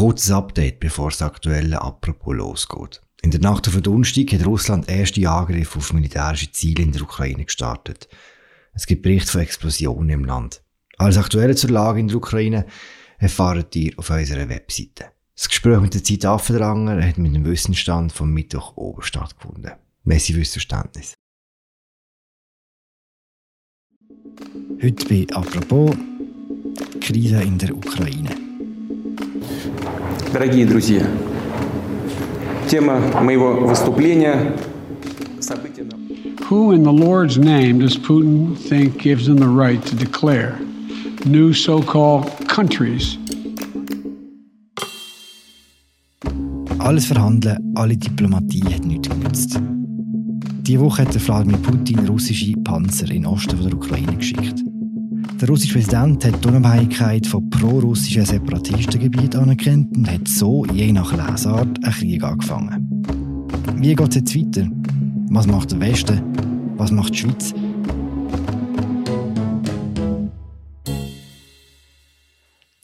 kurzes Update, bevor das aktuelle Apropos losgeht. In der Nacht auf Donnerstag hat Russland erste Angriffe auf militärische Ziele in der Ukraine gestartet. Es gibt Berichte von Explosionen im Land. Alles Aktuelle zur Lage in der Ukraine erfahrt ihr auf unserer Webseite. Das Gespräch mit der Zeit Affendranger hat mit dem Wissensstand vom Mittwoch oben stattgefunden. Messi fürs Verständnis. Heute bei «Apropos» Krise in der Ukraine. Дорогие друзья, тема моего выступления события Who in the Lord's name does Putin think gives him the right to declare new so-called countries Alles Verhandeln, alle Diplomatie hat nichts genützt. Diese Woche hat Wladimir Putin russische Panzer in den Osten der Ukraine geschickt. Der russische Präsident hat die Unabhängigkeit von pro-russischen Separatistengebieten anerkannt und hat so, je nach Lesart, einen Krieg angefangen. Wie geht es jetzt weiter? Was macht der Westen? Was macht die Schweiz?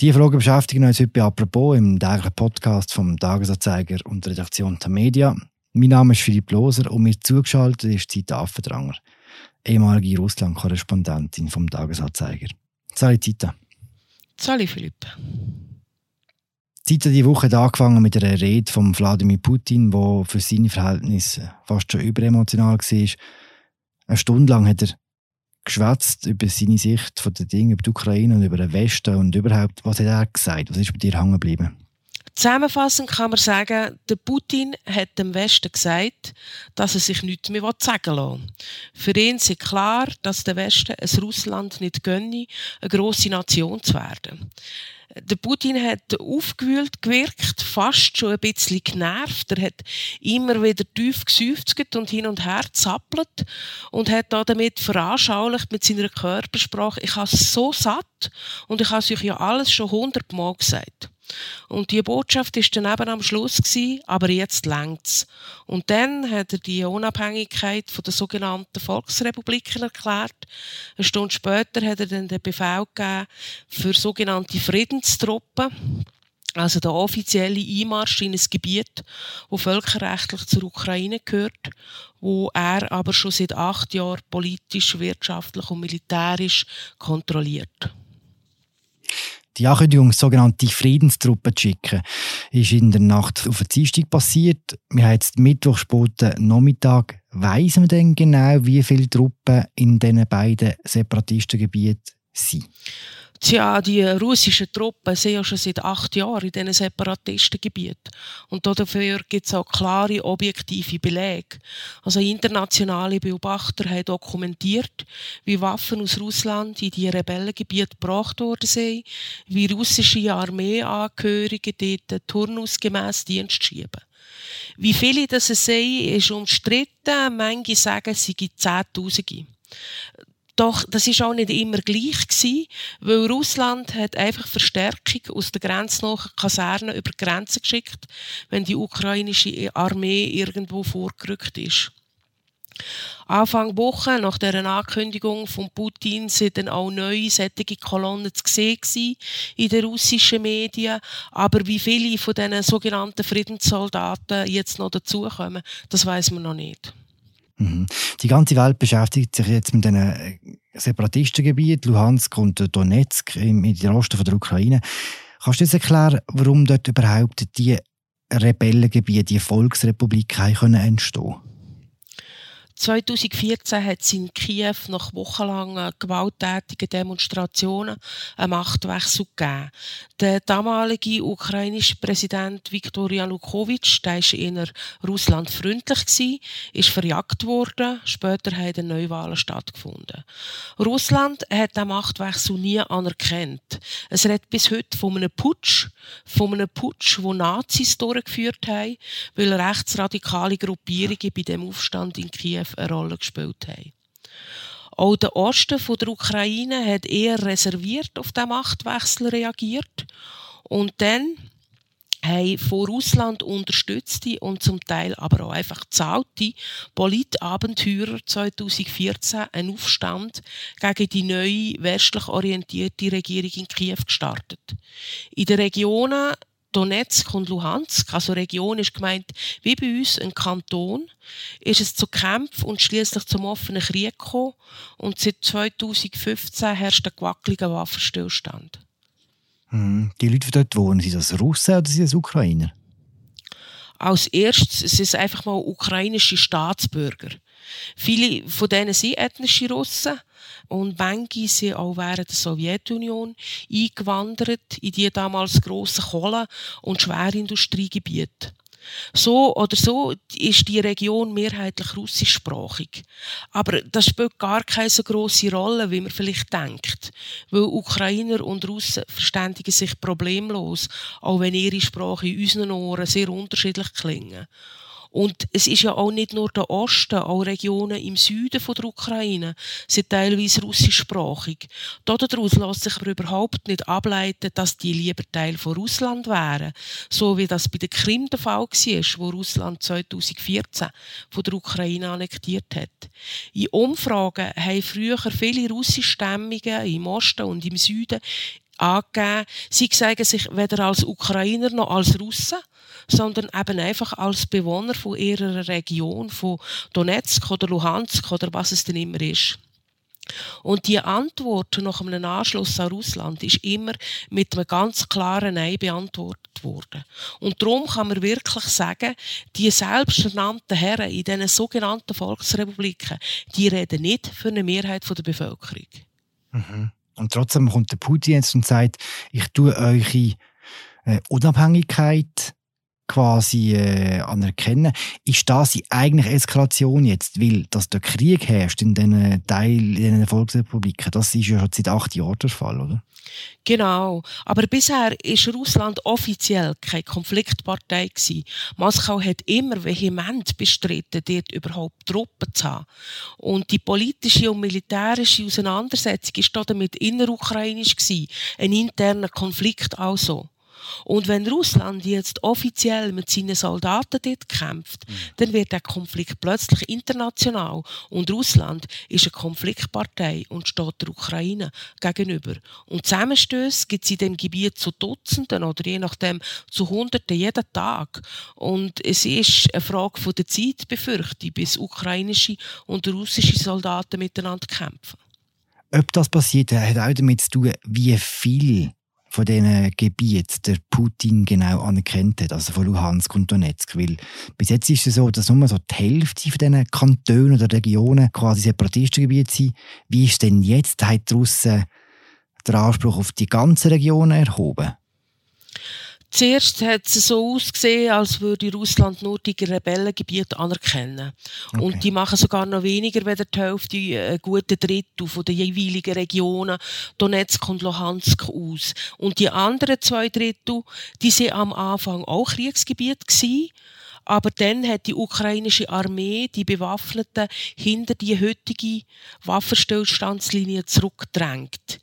Diese Fragen beschäftigen uns heute «Apropos» im täglichen Podcast vom Tagesanzeiger und der Redaktion der Media. Mein Name ist Philipp Loser und mir zugeschaltet ist Zita Affendranger, ehemalige Russland-Korrespondentin vom Tagesanzeiger. Salut Zita. Salut Philipp. Zita die Woche hat angefangen mit einer Rede von Wladimir Putin, wo für seine Verhältnisse fast schon überemotional war. Eine Stunde lang hat er geschwätzt über seine Sicht von den Dingen, über die Ukraine und über den Westen und überhaupt. Was hat er gesagt? Was ist bei dir hängen geblieben? Zusammenfassend kann man sagen, der Putin hat dem Westen gesagt, dass er sich nichts mehr sagen lassen Für ihn ist klar, dass der Westen es Russland nicht gönne, eine grosse Nation zu werden. Der Putin hat aufgewühlt gewirkt, fast schon ein bisschen genervt. Er hat immer wieder tief geseufzt und hin und her zappelt und hat damit veranschaulicht mit seiner Körpersprache, ich habe es so satt und ich habe euch ja alles schon hundertmal gesagt. Und die Botschaft ist dann eben am Schluss gewesen, aber jetzt längt's. Und dann hat er die Unabhängigkeit von der sogenannten Volksrepubliken erklärt. Eine Stunde später hat er dann den Befehl gegeben für sogenannte Friedenstruppen. Also der offizielle Einmarsch in ein Gebiet, wo völkerrechtlich zur Ukraine gehört, wo er aber schon seit acht Jahren politisch, wirtschaftlich und militärisch kontrolliert. Die Ankündigung, sogenannte Friedenstruppen zu schicken, ist in der Nacht auf den Dienstag passiert. Wir haben jetzt Mittwoch späten Nachmittag. Weiss man denn genau, wie viele Truppen in diesen beiden Separatistengebieten sind? Tja, die russischen Truppen sind ja schon seit acht Jahren in diesen Separatistengebieten. Und dafür gibt es auch klare, objektive Belege. Also internationale Beobachter haben dokumentiert, wie Waffen aus Russland in die Rebellengebiete gebracht worden sind, wie russische Armeeangehörige dort turnusgemäss Dienst schieben. Wie viele das sind, ist umstritten. Manche sagen, es seien Zehntausende. Doch das ist auch nicht immer gleich gewesen, weil Russland hat einfach Verstärkung aus der grenznahen Kaserne über die Grenze geschickt, wenn die ukrainische Armee irgendwo vorgerückt ist. Anfang Woche, nach der Ankündigung von Putin, sind dann auch neue sättige Kolonnen zu sehen in den russischen Medien. Aber wie viele von diesen sogenannten Friedenssoldaten jetzt noch dazukommen, das weiß man noch nicht. Mhm. Die ganze Welt beschäftigt sich jetzt mit diesen äh, Separatistengebieten, Luhansk und Donetsk im, im Osten der Ukraine. Kannst du uns erklären, warum dort überhaupt die Rebellengebiete, die Volksrepublik entstehen können? 2014 hat es in Kiew nach wochenlangen gewalttätigen Demonstrationen einen Machtwechsel gegeben. Der damalige ukrainische Präsident Viktor Janukowitsch, der war eher russlandfreundlich, ist verjagt worden. Später haben Neuwahlen stattgefunden. Russland hat den Machtwechsel nie anerkannt. Es redet bis heute von einem Putsch, von einem Putsch, wo Nazis durchgeführt haben, weil rechtsradikale Gruppierungen bei dem Aufstand in Kiew eine Rolle gespielt haben. Auch der Osten der Ukraine hat eher reserviert auf den Machtwechsel reagiert und dann haben von Russland unterstützte und zum Teil aber auch einfach zahlte Politabenteurer 2014 einen Aufstand gegen die neue westlich orientierte Regierung in Kiew gestartet. In den Regionen Donetsk und Luhansk, also Region ist gemeint wie bei uns ein Kanton, ist es zu Kämpfen und schließlich zum offenen Krieg gekommen und seit 2015 herrscht ein gewackeliger Waffenstillstand. Hm. Die Leute, die dort wohnen, sind das Russen oder sind das Ukrainer? Als erstes sind es einfach mal ukrainische Staatsbürger. Viele von denen sind ethnische Russen und manche sind auch während der Sowjetunion eingewandert in die damals grossen Kohle- und Schwerindustriegebiete. So oder so ist die Region mehrheitlich russischsprachig. Aber das spielt gar keine so grosse Rolle, wie man vielleicht denkt. Weil Ukrainer und Russen verständigen sich problemlos, auch wenn ihre Sprache in unseren Ohren sehr unterschiedlich klingen. Und es ist ja auch nicht nur der Osten, auch Regionen im Süden von der Ukraine sind teilweise russischsprachig. Daraus lässt sich aber überhaupt nicht ableiten, dass die lieber Teil von Russland wären. So wie das bei der Krim der Fall war, wo Russland 2014 von der Ukraine annektiert hat. In Umfragen haben früher viele russischstämmige im Osten und im Süden angegeben, sie sagen sich weder als Ukrainer noch als Russen, sondern eben einfach als Bewohner von ihrer Region, von Donetsk oder Luhansk oder was es denn immer ist. Und die Antwort nach einem Anschluss an Russland ist immer mit einem ganz klaren Nein beantwortet worden. Und darum kann man wirklich sagen, die selbsternannten Herren in diesen sogenannten Volksrepubliken, die reden nicht für eine Mehrheit der Bevölkerung. Mhm. Und trotzdem kommt der Putin jetzt und sagt, ich tue eure äh, Unabhängigkeit quasi äh, anerkennen. Ist das die eigentliche Eskalation jetzt? Weil, dass der Krieg herrscht in diesen Teil, in diesen Volksrepubliken, das ist ja schon seit acht Jahren der Fall, oder? Genau. Aber bisher ist Russland offiziell keine Konfliktpartei gewesen. Moskau hat immer vehement bestritten, dort überhaupt Truppen zu haben. Und die politische und militärische Auseinandersetzung ist damit innerukrainisch gewesen. Ein interner Konflikt also. Und wenn Russland jetzt offiziell mit seinen Soldaten dort kämpft, mhm. dann wird der Konflikt plötzlich international. Und Russland ist eine Konfliktpartei und steht der Ukraine gegenüber. Und Zusammenstöße gibt es in dem Gebiet zu Dutzenden oder je nachdem zu Hunderten jeden Tag. Und es ist eine Frage von der Zeit, befürchte ich, bis ukrainische und russische Soldaten miteinander kämpfen. Ob das passiert, hat auch damit zu tun, wie viel von diesen Gebieten der Putin genau anerkannt hat, also von Luhansk und Donetsk. Weil bis jetzt ist es so, dass nur so die Hälfte von diesen Kantonen oder Regionen quasi Separatistengebiete sind. Wie ist denn jetzt, hat die Russen den Anspruch auf die ganze Region erhoben? Zuerst hat es so ausgesehen, als würde Russland nur die Rebellengebiete anerkennen. Okay. Und die machen sogar noch weniger, wenn die Hälfte, äh, guten Drittel von den jeweiligen Regionen, Donetsk und Luhansk aus. Und die anderen zwei Drittel, die sind am Anfang auch Kriegsgebiet gewesen. Aber dann hat die ukrainische Armee die Bewaffneten hinter die heutige Waffenstillstandslinie zurückgedrängt.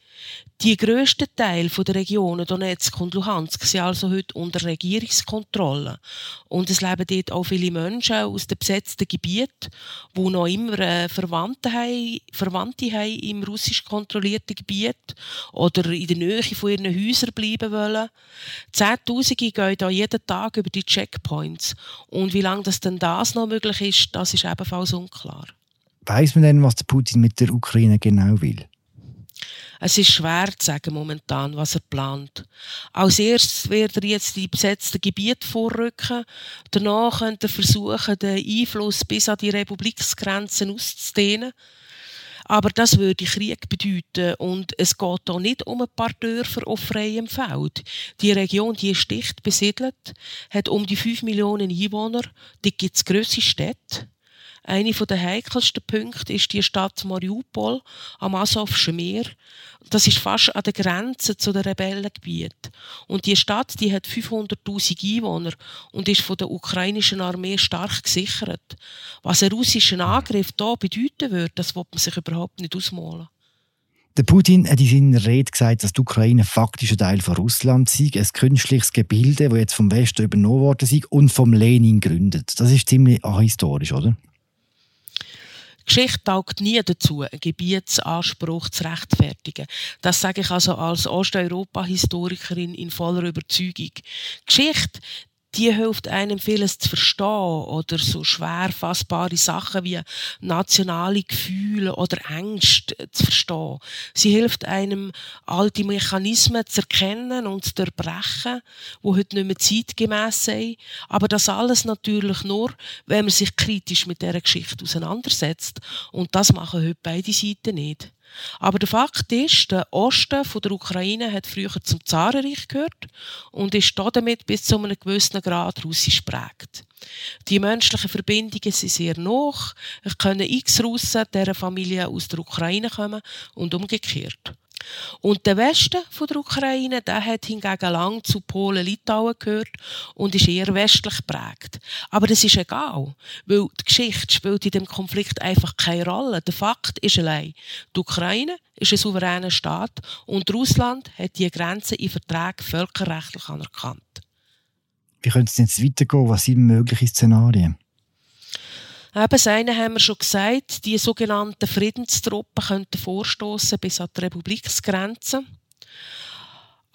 Die grössten Teile der Regionen Donetsk und Luhansk sind also heute unter Regierungskontrolle. Und es leben dort auch viele Menschen aus den besetzten Gebieten, die noch immer äh, Verwandte, haben, Verwandte haben im russisch kontrollierten Gebiet oder in der Nähe von ihren Häusern bleiben wollen. Zehntausende gehen da jeden Tag über die Checkpoints. Und wie lange das denn das noch möglich ist, das ist ebenfalls unklar. Weiß man denn, was Putin mit der Ukraine genau will? Es ist schwer zu sagen momentan, was er plant. Als erstes wird er jetzt die besetzten Gebiete vorrücken. Danach könnte er versuchen, den Einfluss bis an die Republiksgrenzen auszudehnen. Aber das würde Krieg bedeuten und es geht hier nicht um ein paar Dörfer auf freiem Feld. Die Region, die ist dicht besiedelt, hat um die 5 Millionen Einwohner, die gibt es grosse Städte. Eine der heikelsten Punkte ist die Stadt Mariupol am Asowschen Meer. Das ist fast an der Grenze zu den Rebellengebieten. Und die Stadt, die hat 500.000 Einwohner und ist von der ukrainischen Armee stark gesichert. Was ein russischer Angriff hier bedeuten würde, das wird man sich überhaupt nicht ausmalen. Der Putin hat in seiner Rede gesagt, dass die Ukraine faktisch ein Teil von Russland sei, ein künstliches Gebilde, das jetzt vom Westen übernommen worden sei und vom Lenin gegründet. Das ist ziemlich ahistorisch, oder? Geschichte taugt nie dazu, einen Gebietsanspruch zu rechtfertigen. Das sage ich also als Osteuropa-Historikerin in voller Überzeugung. Geschichte, die hilft einem vieles zu verstehen oder so schwer fassbare Sachen wie nationale Gefühle oder Ängste zu verstehen. Sie hilft einem, alte Mechanismen zu erkennen und zu erbrechen, wo heute nicht mehr zeitgemäß sind. Aber das alles natürlich nur, wenn man sich kritisch mit dieser Geschichte auseinandersetzt. Und das machen heute beide Seiten nicht. Aber der Fakt ist, der Osten von der Ukraine hat früher zum Zarenreich gehört und ist damit bis zu einem gewissen Grad russisch prägt. Die menschlichen Verbindungen sind sehr noch. Es können x Russen dieser Familie aus der Ukraine kommen und umgekehrt. Und der Westen von der Ukraine, der hat hingegen lang zu Polen-Litauen gehört und ist eher westlich geprägt. Aber das ist egal, weil die Geschichte spielt in dem Konflikt einfach keine Rolle. Der Fakt ist allein, die Ukraine ist ein souveräner Staat und Russland hat die Grenzen in Verträgen völkerrechtlich anerkannt. Wie könnte es jetzt weitergehen? Was sind mögliche Szenarien? Eben, das eine haben wir schon gesagt, die sogenannten Friedenstruppen könnten vorstoßen bis an die Republiksgrenze.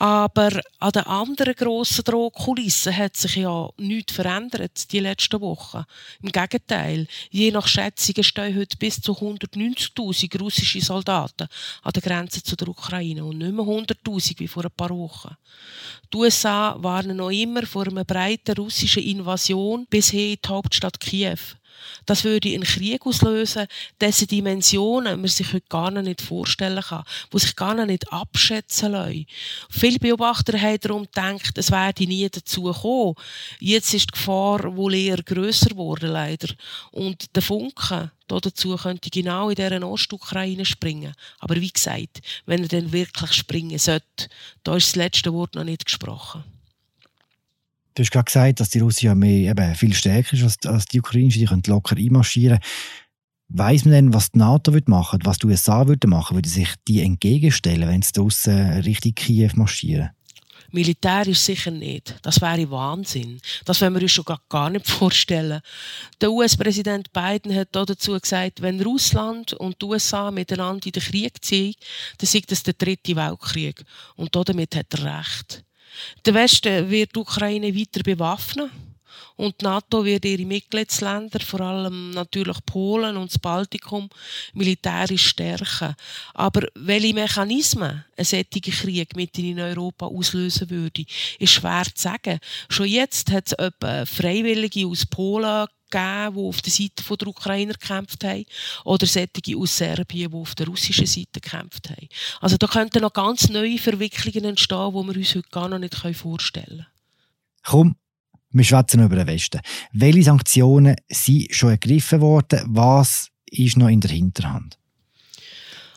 Aber an den anderen grossen Drohkulissen hat sich ja nichts verändert die letzten Wochen. Im Gegenteil, je nach Schätzungen stehen heute bis zu 190.000 russische Soldaten an der Grenze zu der Ukraine und nicht mehr 100.000 wie vor ein paar Wochen. Die USA warnen noch immer vor einer breiten russischen Invasion bis hin in die Hauptstadt Kiew. Das würde einen Krieg auslösen, dessen Dimensionen man sich heute gar nicht vorstellen kann, wo sich gar nicht abschätzen lassen. Viele Beobachter haben darum gedacht, es werde nie dazu kommen. Jetzt ist die Gefahr wohl eher grösser geworden, leider. Und der Funke dazu könnte genau in dieser Ostukraine springen. Aber wie gesagt, wenn er dann wirklich springen sollte, da ist das letzte Wort noch nicht gesprochen. Du hast gerade gesagt, dass die ja mehr, eben, viel stärker ist als, als die Ukrainische. Die können locker einmarschieren. Weiss man denn, was die NATO machen würde, was die USA würden machen? Würden sich die entgegenstellen, wenn sie draussen Richtung Kiew marschieren? Militärisch sicher nicht. Das wäre Wahnsinn. Das wollen wir uns schon gar nicht vorstellen. Der US-Präsident Biden hat dazu gesagt, wenn Russland und die USA miteinander in den Krieg ziehen, dann sei das der dritte Weltkrieg. Und damit hat er recht. Der Westen wird die Ukraine weiter bewaffnen und die NATO wird ihre Mitgliedsländer, vor allem natürlich Polen und das Baltikum, militärisch stärken. Aber welche Mechanismen ein solcher Krieg mitten in Europa auslösen würde, ist schwer zu sagen. Schon jetzt hat es etwa Freiwillige aus Polen gegeben, die auf der Seite der Ukrainer gekämpft haben, oder solche aus Serbien, die auf der russischen Seite gekämpft haben. Also da könnten noch ganz neue Verwicklungen entstehen, die wir uns heute gar noch nicht vorstellen können. Komm, wir schwätzen über den Westen. Welche Sanktionen sind schon ergriffen worden? Was ist noch in der Hinterhand?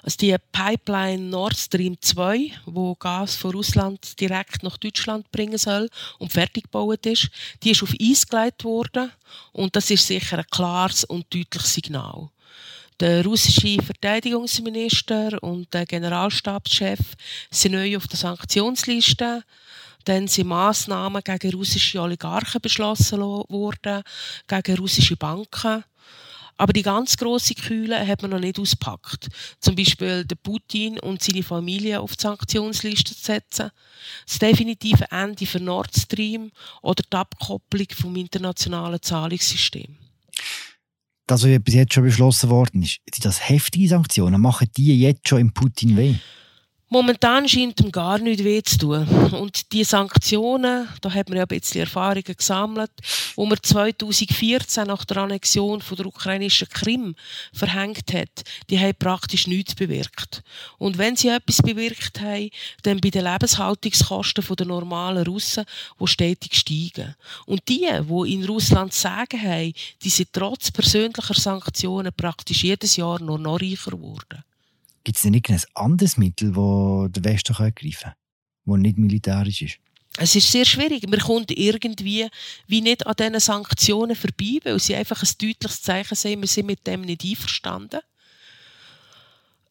Also die Pipeline Nord Stream 2, wo Gas von Russland direkt nach Deutschland bringen soll und fertig gebaut ist, die ist auf Eis gelegt worden und das ist sicher ein klares und deutliches Signal. Der russische Verteidigungsminister und der Generalstabschef sind neu auf der Sanktionsliste. Dann sind Massnahmen gegen russische Oligarchen beschlossen worden, gegen russische Banken. Aber die ganz grosse Kühle hat man noch nicht ausgepackt. Zum Beispiel den Putin und seine Familie auf die Sanktionsliste zu setzen, das definitive Ende für Nord Stream oder die Abkopplung vom internationalen Zahlungssystem. Das, was bis jetzt schon beschlossen worden ist, sind das heftige Sanktionen? Machen die jetzt schon im Putin weh? Momentan scheint ihm gar nichts weh zu tun. Und die Sanktionen, da hat man ja ein bisschen Erfahrungen gesammelt, wo man 2014 nach der Annexion von der ukrainischen Krim verhängt hat, die haben praktisch nichts bewirkt. Und wenn sie etwas bewirkt haben, dann bei den Lebenshaltungskosten der normalen Russen, die stetig steigen. Und die, die in Russland sagen haben, die sind trotz persönlicher Sanktionen praktisch jedes Jahr noch, noch reicher geworden. Gibt es denn nicht ein anderes Mittel, das der Westen ergreifen kann, das nicht militärisch ist? Es ist sehr schwierig. Man kommt irgendwie wie nicht an diesen Sanktionen vorbei, weil sie einfach ein deutliches Zeichen sind, wir sind mit dem nicht einverstanden.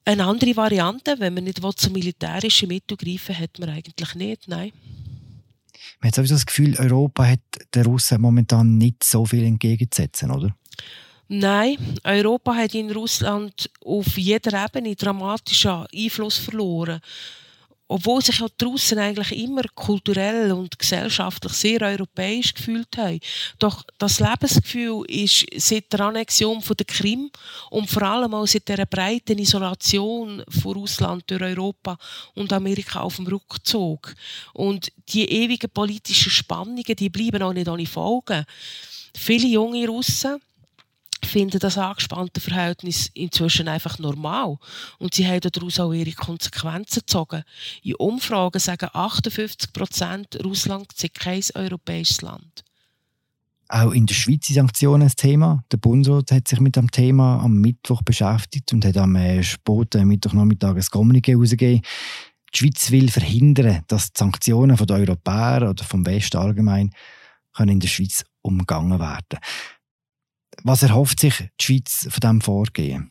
Eine andere Variante, wenn man nicht zum militärischen Mittel greifen hat man eigentlich nicht, nein. Man hat sowieso das Gefühl, Europa hat den Russen momentan nicht so viel entgegenzusetzen, oder? Nein, Europa hat in Russland auf jeder Ebene dramatischen Einfluss verloren obwohl sich die Russen eigentlich immer kulturell und gesellschaftlich sehr europäisch gefühlt haben. Doch das Lebensgefühl ist seit der Annexion der Krim und vor allem auch seit der breiten Isolation von Russland durch Europa und Amerika auf dem Rückzug. Und die ewigen politischen Spannungen, die bleiben auch nicht ohne Folgen. Viele junge Russen finden das angespannte Verhältnis inzwischen einfach normal und sie haben daraus auch ihre Konsequenzen gezogen. In Umfragen sagen 58 Prozent, Russland sei kein europäisches Land. Auch in der Schweiz sind Sanktionen ein Thema. Der Bundesrat hat sich mit dem Thema am Mittwoch beschäftigt und hat am äh, späten Mittwochnachmittag ein Kommuniqué herausgegeben. Die Schweiz will verhindern, dass die Sanktionen von den Europäern oder vom Westen allgemein können in der Schweiz umgangen werden was erhofft sich die Schweiz von diesem Vorgehen?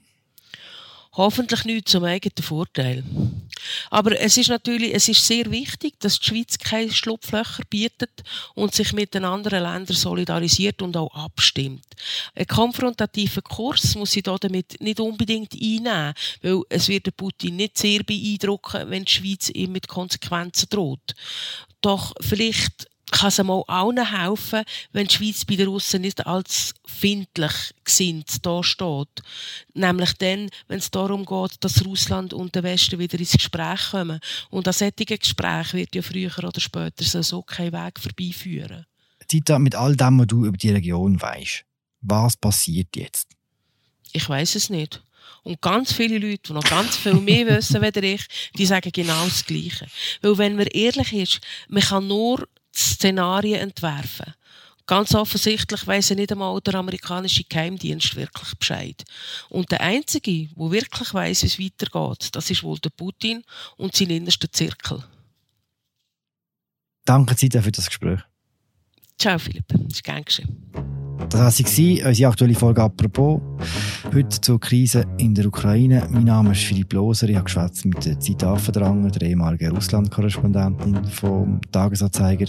Hoffentlich nicht zum eigenen Vorteil. Aber es ist natürlich, es ist sehr wichtig, dass die Schweiz keine Schlupflöcher bietet und sich mit den anderen Ländern solidarisiert und auch abstimmt. Ein konfrontativer Kurs muss sie damit nicht unbedingt einnehmen, weil es wird Putin nicht sehr beeindrucken, wenn die Schweiz ihm mit Konsequenzen droht. Doch vielleicht kann es mal allen helfen, wenn die Schweiz bei den Russen nicht als findlich gesinnt da steht. Nämlich dann, wenn es darum geht, dass Russland und der Westen wieder ins Gespräch kommen. Und an solchen Gespräch wird ja früher oder später so kein Weg vorbeiführen. Tita, mit all dem, was du über die Region weißt, was passiert jetzt? Ich weiß es nicht. Und ganz viele Leute, die noch ganz viel mehr wissen als ich, die sagen genau das Gleiche. Weil wenn man ehrlich ist, man kann nur Szenarien entwerfen. Ganz offensichtlich weiss nicht einmal der amerikanische Geheimdienst wirklich Bescheid. Und der Einzige, der wirklich weiss, wie es weitergeht, das ist wohl der Putin und sein innerster Zirkel. Danke, Zita, für das Gespräch. Ciao, Philipp. Das ist gern geschehen. Das war sie, unsere aktuelle Folge «Apropos». Heute zur Krise in der Ukraine. Mein Name ist Philipp Loser. Ich habe geschwätzt mit der Zeit Affendranger, der ehemaligen Russland-Korrespondentin vom Tagesanzeiger.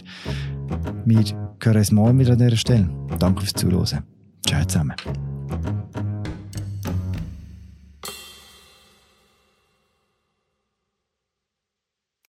Wir hören uns morgen wieder an dieser Stelle. Danke fürs Zuhören. Ciao zusammen.